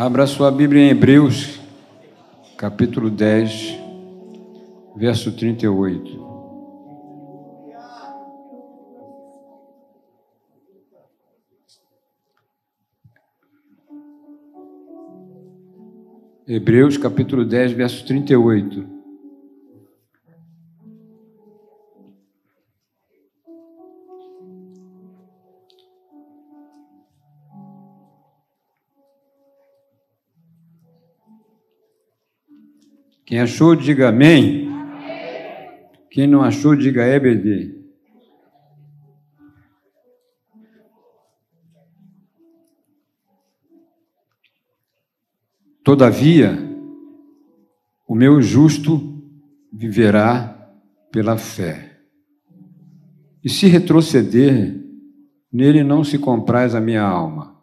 Abra sua Bíblia em Hebreus, capítulo 10, verso 38. Hebreus, capítulo 10, verso 38. Quem achou, diga amém. Quem não achou, diga EBD. Todavia, o meu justo viverá pela fé. E se retroceder, nele não se compraz a minha alma.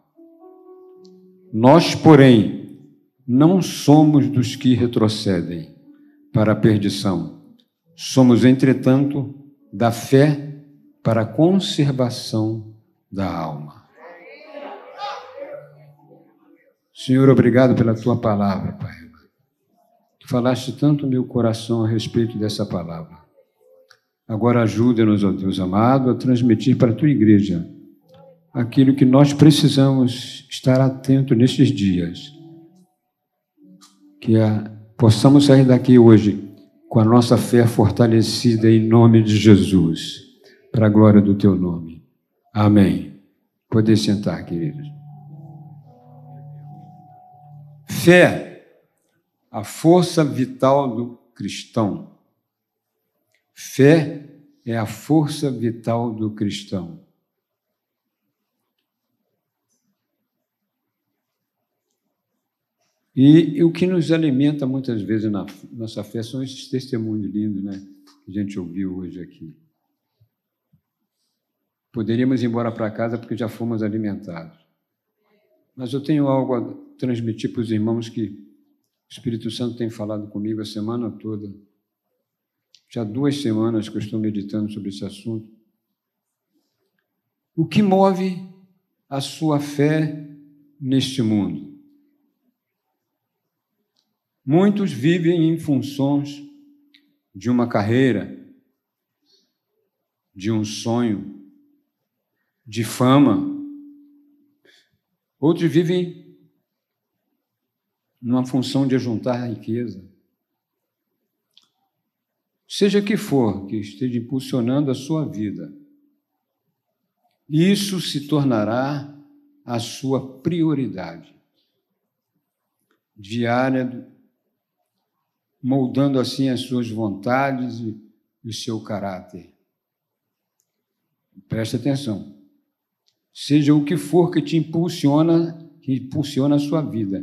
Nós, porém, não somos dos que retrocedem para a perdição. Somos, entretanto, da fé para a conservação da alma. Senhor, obrigado pela tua palavra, Pai. Tu falaste tanto no meu coração a respeito dessa palavra. Agora ajuda-nos, ó Deus amado, a transmitir para a tua igreja aquilo que nós precisamos estar atento nestes dias que a, possamos sair daqui hoje com a nossa fé fortalecida em nome de Jesus, para a glória do teu nome. Amém. Poder sentar, queridos. Fé, a força vital do cristão. Fé é a força vital do cristão. E, e, o que nos alimenta muitas vezes na nossa fé são esses testemunhos lindos, né? Que a gente ouviu hoje aqui. Poderíamos ir embora para casa porque já fomos alimentados. Mas eu tenho algo a transmitir para os irmãos que o Espírito Santo tem falado comigo a semana toda. Já duas semanas que eu estou meditando sobre esse assunto. O que move a sua fé neste mundo? Muitos vivem em funções de uma carreira, de um sonho, de fama. Outros vivem numa função de juntar riqueza. Seja que for que esteja impulsionando a sua vida, isso se tornará a sua prioridade diária moldando assim as suas vontades e o seu caráter. Preste atenção. Seja o que for que te impulsiona, que impulsiona a sua vida,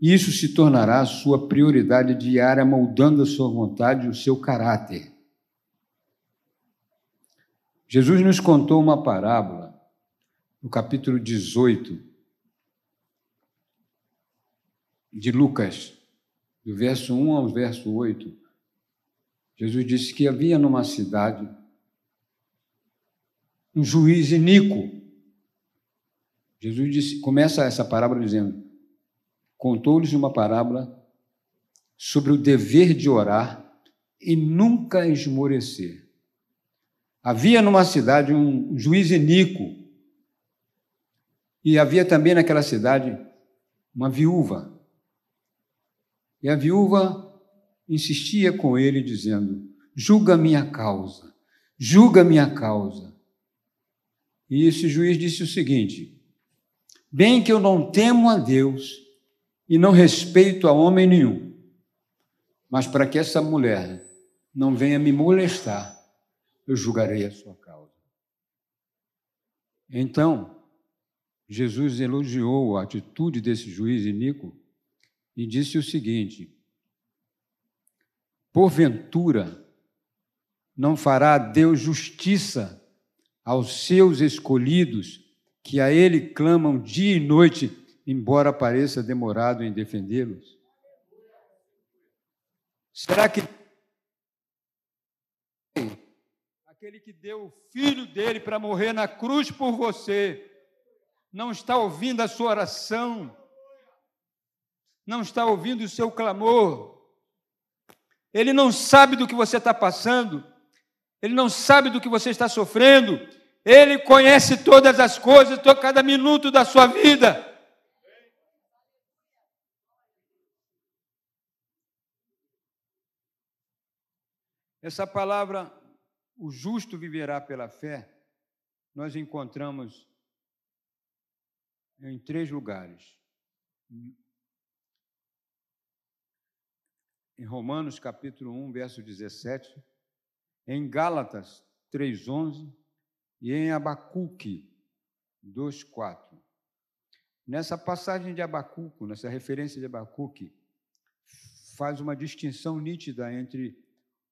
isso se tornará a sua prioridade diária, moldando a sua vontade e o seu caráter. Jesus nos contou uma parábola no capítulo 18 de Lucas do verso 1 ao verso 8, Jesus disse que havia numa cidade um juiz iníquo. Jesus disse, começa essa parábola dizendo: contou-lhes uma parábola sobre o dever de orar e nunca esmorecer. Havia numa cidade um juiz iníquo e havia também naquela cidade uma viúva e a viúva insistia com ele, dizendo: Julga minha causa, julga minha causa. E esse juiz disse o seguinte: Bem que eu não temo a Deus e não respeito a homem nenhum, mas para que essa mulher não venha me molestar, eu julgarei a sua causa. Então, Jesus elogiou a atitude desse juiz iníquo e disse o seguinte: Porventura, não fará Deus justiça aos seus escolhidos, que a Ele clamam dia e noite, embora pareça demorado em defendê-los? Será que aquele que deu o filho dele para morrer na cruz por você não está ouvindo a sua oração? Não está ouvindo o seu clamor, ele não sabe do que você está passando, ele não sabe do que você está sofrendo, ele conhece todas as coisas, cada minuto da sua vida. Essa palavra, o justo viverá pela fé, nós encontramos em três lugares. Em Romanos capítulo 1, verso 17, em Gálatas 3:11 e em Abacuque 2:4. Nessa passagem de Abacuque, nessa referência de Abacuque, faz uma distinção nítida entre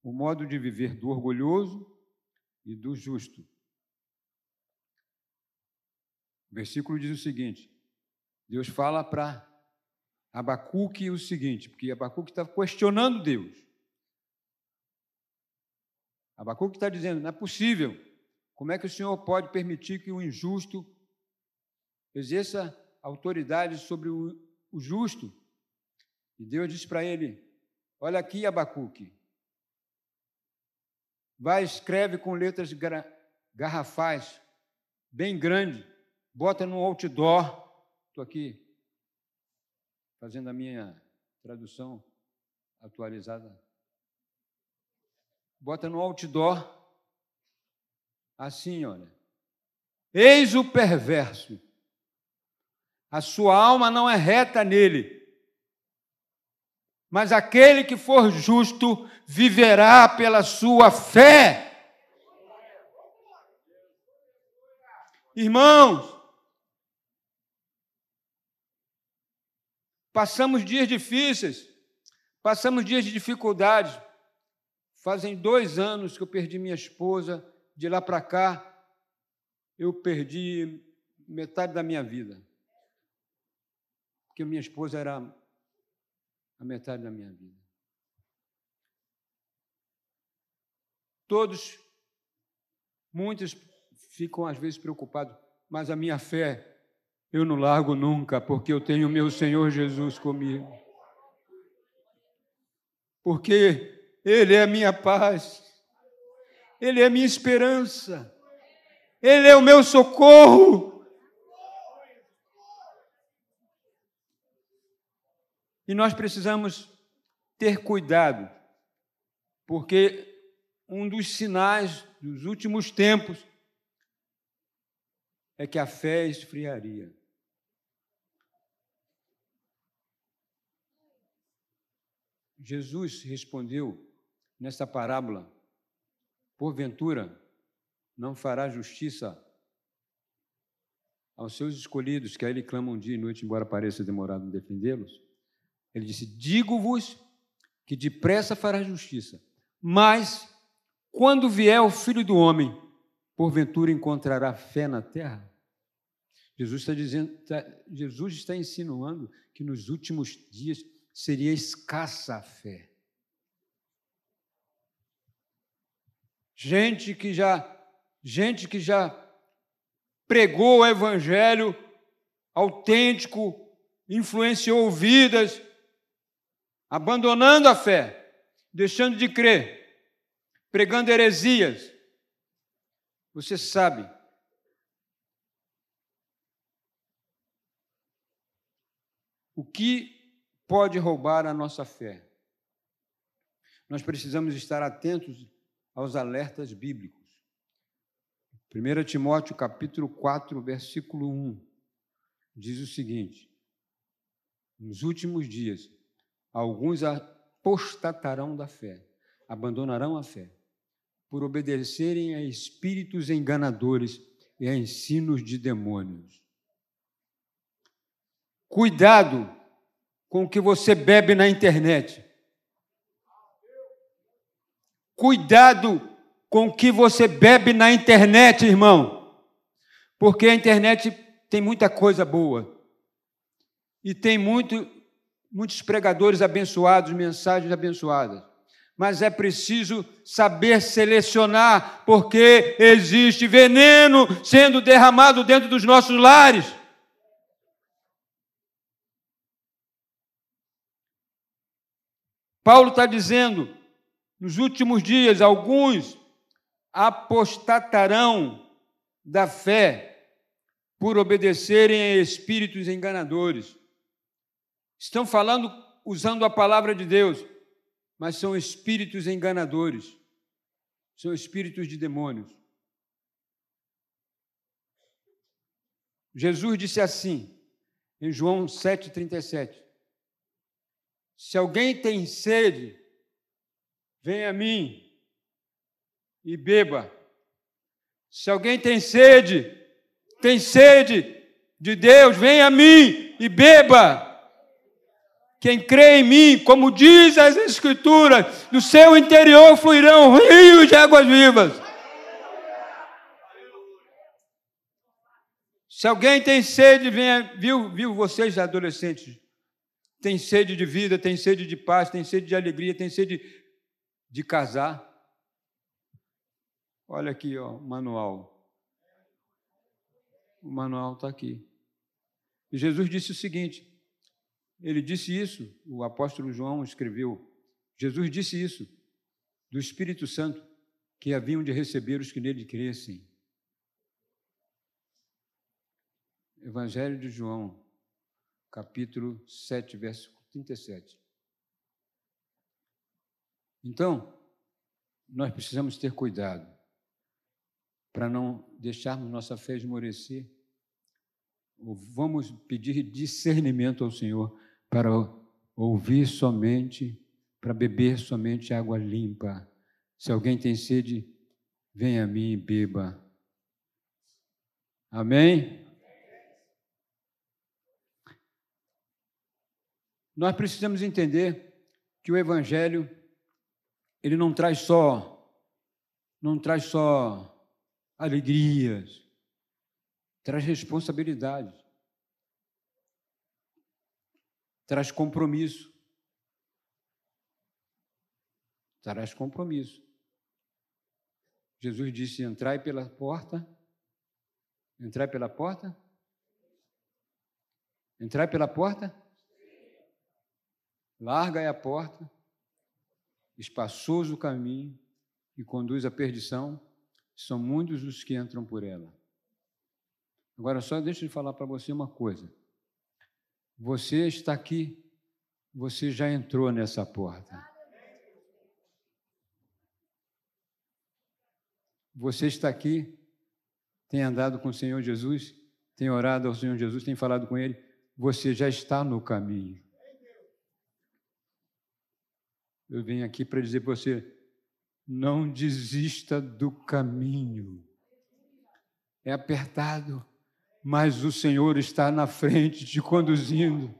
o modo de viver do orgulhoso e do justo. O versículo diz o seguinte: Deus fala para Abacuque o seguinte, porque Abacuque está questionando Deus. Abacuque está dizendo: não é possível. Como é que o Senhor pode permitir que o injusto exerça autoridade sobre o, o justo? E Deus diz para ele: Olha aqui, Abacuque, vai, escreve com letras garrafais, bem grande, bota no outdoor. Estou aqui fazendo a minha tradução atualizada. Bota no outdoor, assim, olha. Eis o perverso. A sua alma não é reta nele mas aquele que for justo viverá pela sua fé. Irmãos, passamos dias difíceis, passamos dias de dificuldade. Fazem dois anos que eu perdi minha esposa, de lá para cá, eu perdi metade da minha vida. Porque minha esposa era a metade da minha vida. Todos, muitos ficam às vezes preocupados, mas a minha fé eu não largo nunca, porque eu tenho meu Senhor Jesus comigo. Porque Ele é minha paz, Ele é a minha esperança, Ele é o meu socorro. E nós precisamos ter cuidado, porque um dos sinais dos últimos tempos é que a fé esfriaria. Jesus respondeu nessa parábola: porventura não fará justiça aos seus escolhidos, que a ele clamam dia e noite, embora pareça demorado em defendê-los? Ele disse: Digo-vos que depressa fará justiça, mas quando vier o filho do homem, porventura encontrará fé na terra? Jesus está dizendo, está, Jesus está insinuando que nos últimos dias seria escassa a fé. Gente que já, gente que já pregou o evangelho autêntico, influenciou vidas, abandonando a fé, deixando de crer, pregando heresias. Você sabe, o que pode roubar a nossa fé? Nós precisamos estar atentos aos alertas bíblicos. 1 Timóteo capítulo 4, versículo 1, diz o seguinte: Nos últimos dias Alguns apostatarão da fé, abandonarão a fé, por obedecerem a espíritos enganadores e a ensinos de demônios. Cuidado com o que você bebe na internet. Cuidado com o que você bebe na internet, irmão. Porque a internet tem muita coisa boa. E tem muito muitos pregadores abençoados, mensagens abençoadas. Mas é preciso saber selecionar, porque existe veneno sendo derramado dentro dos nossos lares. Paulo está dizendo: nos últimos dias, alguns apostatarão da fé por obedecerem a espíritos enganadores. Estão falando usando a palavra de Deus, mas são espíritos enganadores, são espíritos de demônios. Jesus disse assim, em João 7,37: Se alguém tem sede, venha a mim e beba. Se alguém tem sede, tem sede de Deus, venha a mim e beba. Quem crê em mim, como diz as Escrituras, do seu interior fluirão rios de águas vivas. Se alguém tem sede, venha, viu, viu vocês adolescentes, tem sede de vida, tem sede de paz, tem sede de alegria, tem sede de casar. Olha aqui, ó, o manual. O manual está aqui. E Jesus disse o seguinte: ele disse isso, o apóstolo João escreveu. Jesus disse isso, do Espírito Santo, que haviam de receber os que nele crescem. Evangelho de João, capítulo 7, verso 37. Então, nós precisamos ter cuidado para não deixarmos nossa fé esmorecer. Vamos pedir discernimento ao Senhor para ouvir somente, para beber somente água limpa. Se alguém tem sede, venha a mim e beba. Amém? Nós precisamos entender que o evangelho ele não traz só não traz só alegrias, traz responsabilidades traz compromisso. Traz compromisso. Jesus disse: entrai pela porta. Entrai pela porta? Entrai pela porta? Larga é a porta, espaçoso o caminho que conduz à perdição, são muitos os que entram por ela. Agora, só deixa eu falar para você uma coisa. Você está aqui, você já entrou nessa porta. Você está aqui, tem andado com o Senhor Jesus, tem orado ao Senhor Jesus, tem falado com Ele, você já está no caminho. Eu venho aqui para dizer para você: não desista do caminho. É apertado, mas o Senhor está na frente te conduzindo.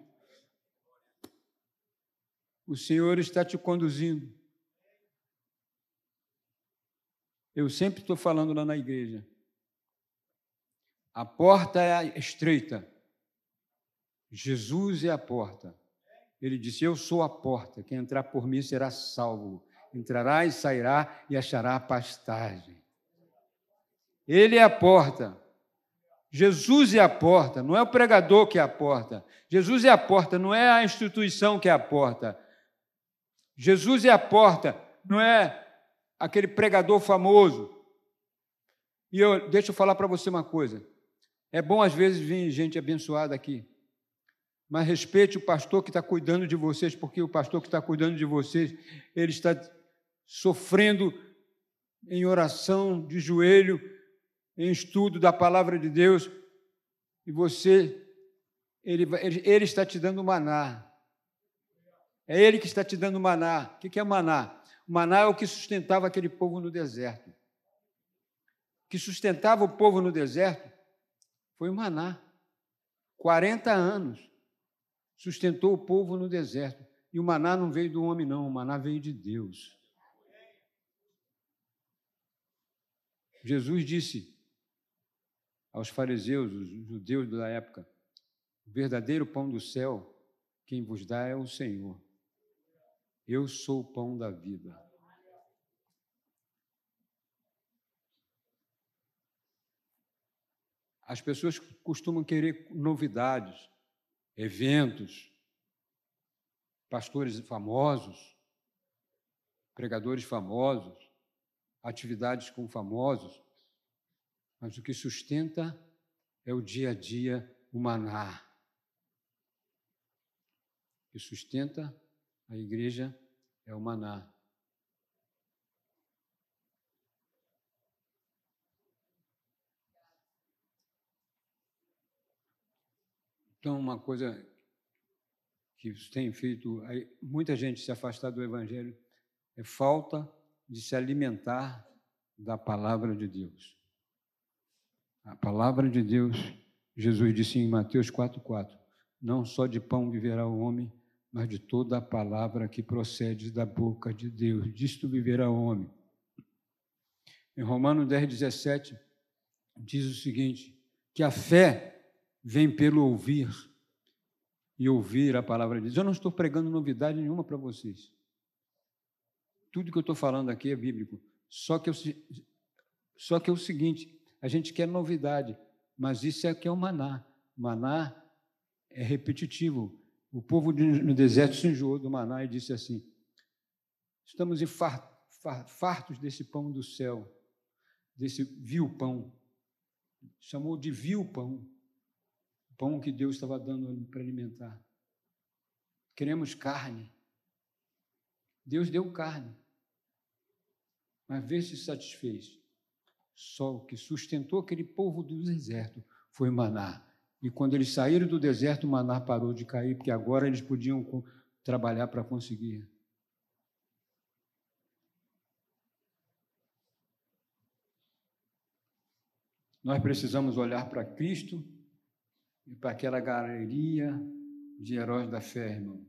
O Senhor está te conduzindo. Eu sempre estou falando lá na igreja. A porta é estreita. Jesus é a porta. Ele disse: Eu sou a porta. Quem entrar por mim será salvo. Entrará e sairá e achará pastagem. Ele é a porta. Jesus é a porta, não é o pregador que é a porta. Jesus é a porta, não é a instituição que é a porta. Jesus é a porta, não é aquele pregador famoso. E eu, deixa eu falar para você uma coisa. É bom às vezes vir gente abençoada aqui, mas respeite o pastor que está cuidando de vocês, porque o pastor que está cuidando de vocês, ele está sofrendo em oração, de joelho, em estudo da palavra de Deus e você, ele, ele, ele está te dando maná. É ele que está te dando maná. O que é maná? O maná é o que sustentava aquele povo no deserto. O que sustentava o povo no deserto foi o maná. 40 anos sustentou o povo no deserto. E o maná não veio do homem, não, o maná veio de Deus. Jesus disse: aos fariseus, os judeus da época: o verdadeiro pão do céu, quem vos dá é o Senhor. Eu sou o pão da vida. As pessoas costumam querer novidades, eventos, pastores famosos, pregadores famosos, atividades com famosos, mas o que sustenta é o dia a dia, o maná. O que sustenta a igreja é o maná. Então, uma coisa que tem feito muita gente se afastar do Evangelho é falta de se alimentar da palavra de Deus. A palavra de Deus, Jesus disse em Mateus 4,4: Não só de pão viverá o homem, mas de toda a palavra que procede da boca de Deus. Disto viverá o homem. Em Romanos 10, 17, diz o seguinte: que a fé vem pelo ouvir e ouvir a palavra de Deus. Eu não estou pregando novidade nenhuma para vocês. Tudo que eu estou falando aqui é bíblico. Só que, eu, só que é o seguinte: a gente quer novidade, mas isso é que é o maná. Maná é repetitivo. O povo no deserto se enjoou do maná e disse assim: estamos fartos desse pão do céu, desse vil pão. Chamou de vil pão pão que Deus estava dando para alimentar. Queremos carne. Deus deu carne, mas vê se satisfez. Só o que sustentou aquele povo do deserto foi maná. E quando eles saíram do deserto, maná parou de cair, porque agora eles podiam trabalhar para conseguir. Nós precisamos olhar para Cristo e para aquela galeria de heróis da fé, irmão.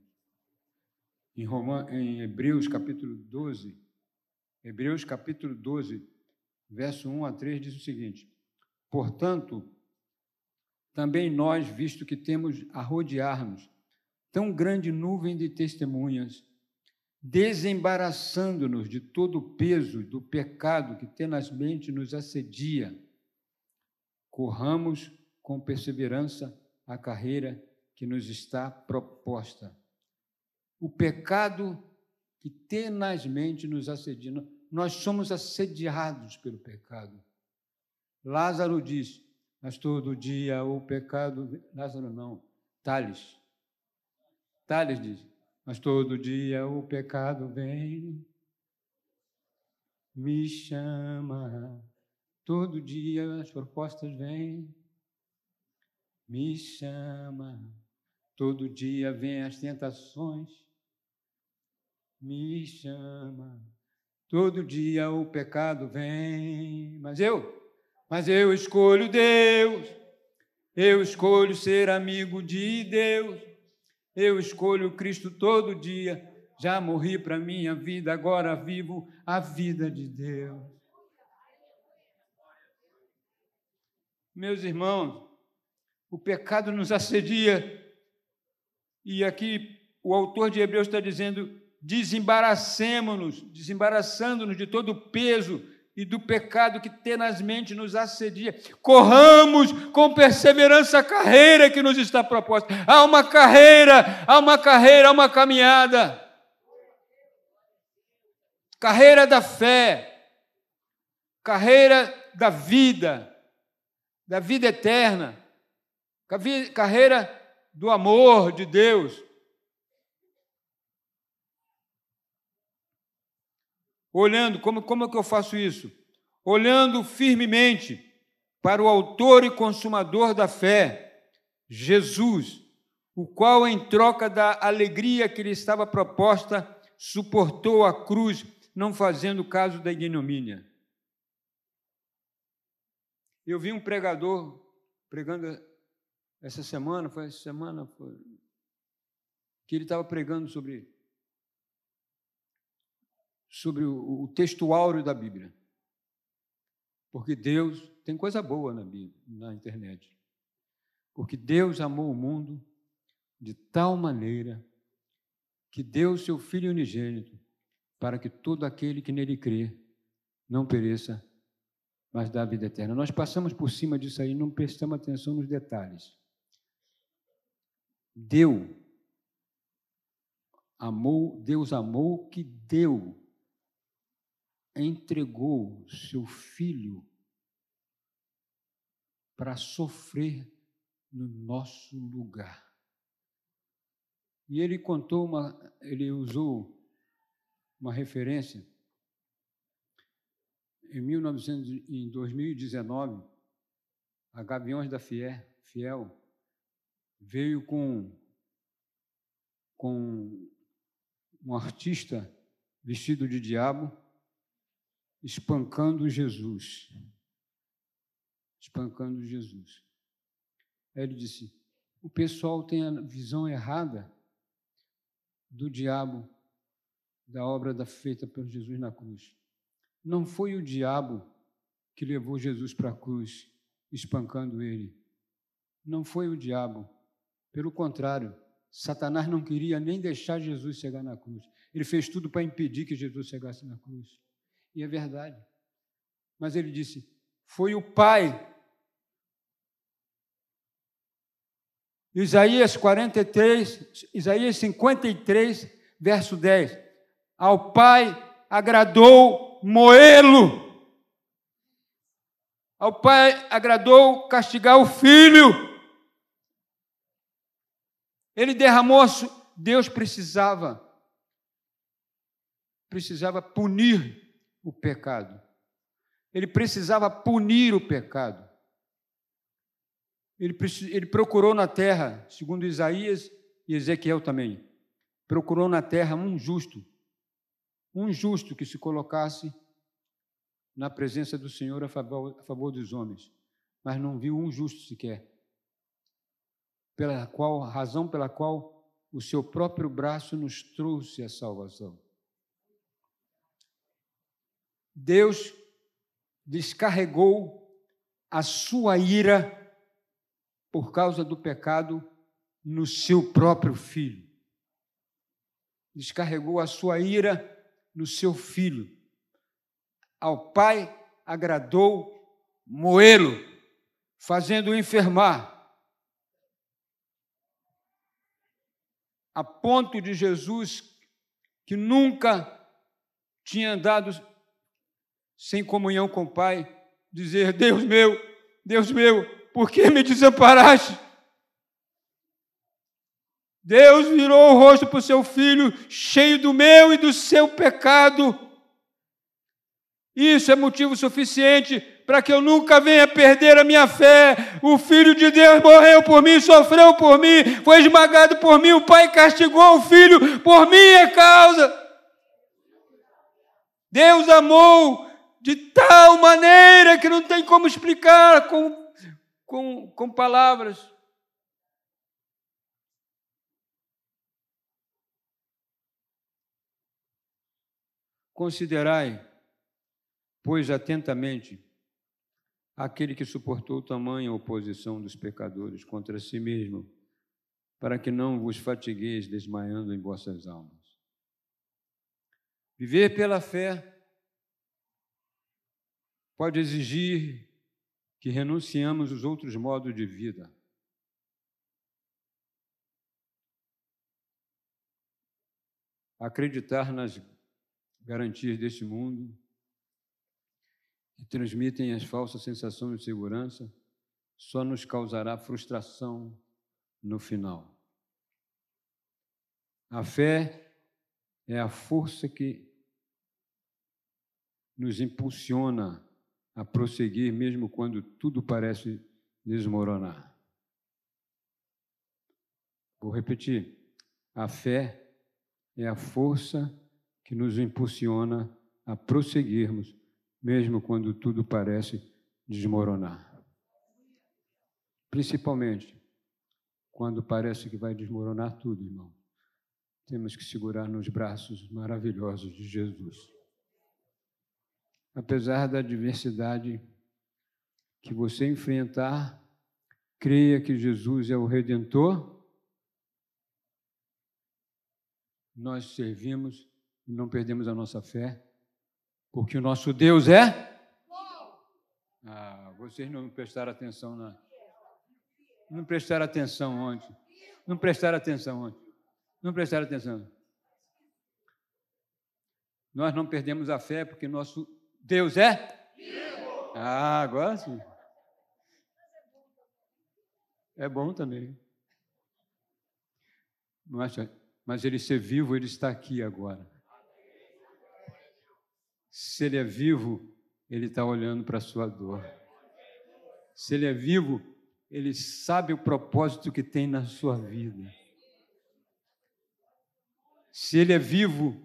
Em, Roman, em Hebreus capítulo 12, Hebreus capítulo 12, verso 1 a 3 diz o seguinte: Portanto, também nós, visto que temos a rodear-nos tão grande nuvem de testemunhas, desembaraçando-nos de todo o peso do pecado que tenazmente nos assedia, corramos com perseverança a carreira que nos está proposta. O pecado que tenazmente nos assedia. Nós somos assediados pelo pecado. Lázaro diz, mas todo dia o pecado. Lázaro não, Tales. Tales diz, mas todo dia o pecado vem, me chama, todo dia as propostas vêm me chama. Todo dia vem as tentações, me chama. Todo dia o pecado vem, mas eu, mas eu escolho Deus. Eu escolho ser amigo de Deus. Eu escolho Cristo todo dia. Já morri para minha vida, agora vivo a vida de Deus. Meus irmãos, o pecado nos assedia. E aqui o autor de Hebreus está dizendo: desembaracemos-nos, desembaraçando-nos de todo o peso e do pecado que tenazmente nos assedia. Corramos com perseverança a carreira que nos está proposta. Há uma carreira, há uma carreira, há uma caminhada. Carreira da fé, carreira da vida, da vida eterna carreira do amor de Deus. Olhando, como, como é que eu faço isso? Olhando firmemente para o Autor e Consumador da fé, Jesus, o qual, em troca da alegria que lhe estava proposta, suportou a cruz, não fazendo caso da ignomínia. Eu vi um pregador pregando essa semana, foi essa semana, foi, que ele estava pregando sobre, sobre o, o texto áureo da Bíblia. Porque Deus, tem coisa boa na Bíblia, na internet. Porque Deus amou o mundo de tal maneira que deu seu Filho unigênito para que todo aquele que nele crê não pereça, mas dá a vida eterna. Nós passamos por cima disso aí, não prestamos atenção nos detalhes deu. Amou, Deus amou que deu entregou seu filho para sofrer no nosso lugar. E ele contou uma, ele usou uma referência em 1900, em 2019, a Gaviões da Fiel, Fiel veio com com um artista vestido de diabo espancando Jesus. Espancando Jesus. Aí ele disse: o pessoal tem a visão errada do diabo, da obra da feita por Jesus na cruz. Não foi o diabo que levou Jesus para a cruz, espancando ele. Não foi o diabo. Pelo contrário, Satanás não queria nem deixar Jesus chegar na cruz. Ele fez tudo para impedir que Jesus chegasse na cruz. E é verdade. Mas ele disse: foi o Pai. Isaías 43, Isaías 53, verso 10. Ao Pai agradou moê-lo. Ao Pai agradou castigar o filho. Ele derramou, Deus precisava, precisava punir o pecado. Ele precisava punir o pecado. Ele, ele procurou na terra, segundo Isaías e Ezequiel também, procurou na terra um justo, um justo que se colocasse na presença do Senhor a favor, a favor dos homens, mas não viu um justo sequer pela qual razão pela qual o seu próprio braço nos trouxe a salvação. Deus descarregou a sua ira por causa do pecado no seu próprio filho. Descarregou a sua ira no seu filho. Ao pai agradou moê-lo, fazendo-o enfermar a ponto de Jesus, que nunca tinha andado sem comunhão com o Pai, dizer: Deus meu, Deus meu, por que me desamparaste? Deus virou o rosto para o seu filho, cheio do meu e do seu pecado. Isso é motivo suficiente para que eu nunca venha perder a minha fé. O Filho de Deus morreu por mim, sofreu por mim, foi esmagado por mim. O Pai castigou o Filho por minha causa. Deus amou de tal maneira que não tem como explicar com, com, com palavras. Considerai, pois, atentamente aquele que suportou tamanha oposição dos pecadores contra si mesmo, para que não vos fatigueis desmaiando em vossas almas. Viver pela fé pode exigir que renunciamos os outros modos de vida. Acreditar nas garantias deste mundo que transmitem as falsas sensações de segurança, só nos causará frustração no final. A fé é a força que nos impulsiona a prosseguir, mesmo quando tudo parece desmoronar. Vou repetir. A fé é a força que nos impulsiona a prosseguirmos, mesmo quando tudo parece desmoronar. Principalmente quando parece que vai desmoronar tudo, irmão. Temos que segurar nos braços maravilhosos de Jesus. Apesar da adversidade que você enfrentar, creia que Jesus é o redentor. Nós servimos e não perdemos a nossa fé porque o nosso Deus é? Ah, vocês não prestaram atenção na. Não prestaram atenção ontem. Não prestaram atenção ontem. Não prestaram atenção. Nós não perdemos a fé porque nosso Deus é? Ah, agora sim. É bom também. Mas, mas ele ser vivo, ele está aqui agora. Se ele é vivo, ele está olhando para a sua dor. Se ele é vivo, ele sabe o propósito que tem na sua vida. Se ele é vivo,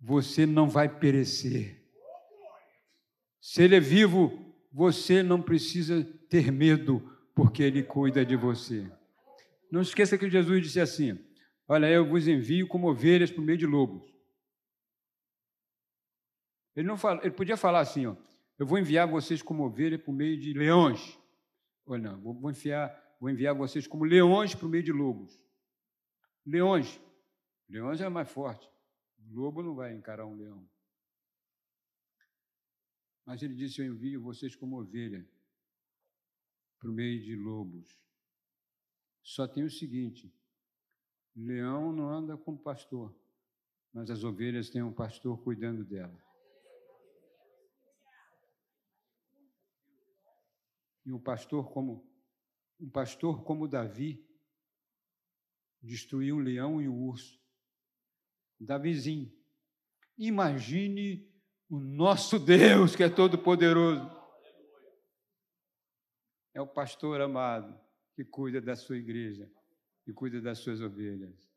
você não vai perecer. Se ele é vivo, você não precisa ter medo, porque ele cuida de você. Não esqueça que Jesus disse assim: Olha, eu vos envio como ovelhas por meio de lobos. Ele, não fala, ele podia falar assim: ó, Eu vou enviar vocês como ovelhas por meio de leões. Ou não, vou enviar, vou enviar vocês como leões por meio de lobos. Leões. Leões é mais forte. O lobo não vai encarar um leão. Mas ele disse: Eu envio vocês como ovelha por meio de lobos. Só tem o seguinte: leão não anda com pastor, mas as ovelhas têm um pastor cuidando dela. E um pastor como um pastor como Davi destruiu um leão e um urso. Davizinho. Imagine o nosso Deus que é todo poderoso. É o pastor amado que cuida da sua igreja e cuida das suas ovelhas.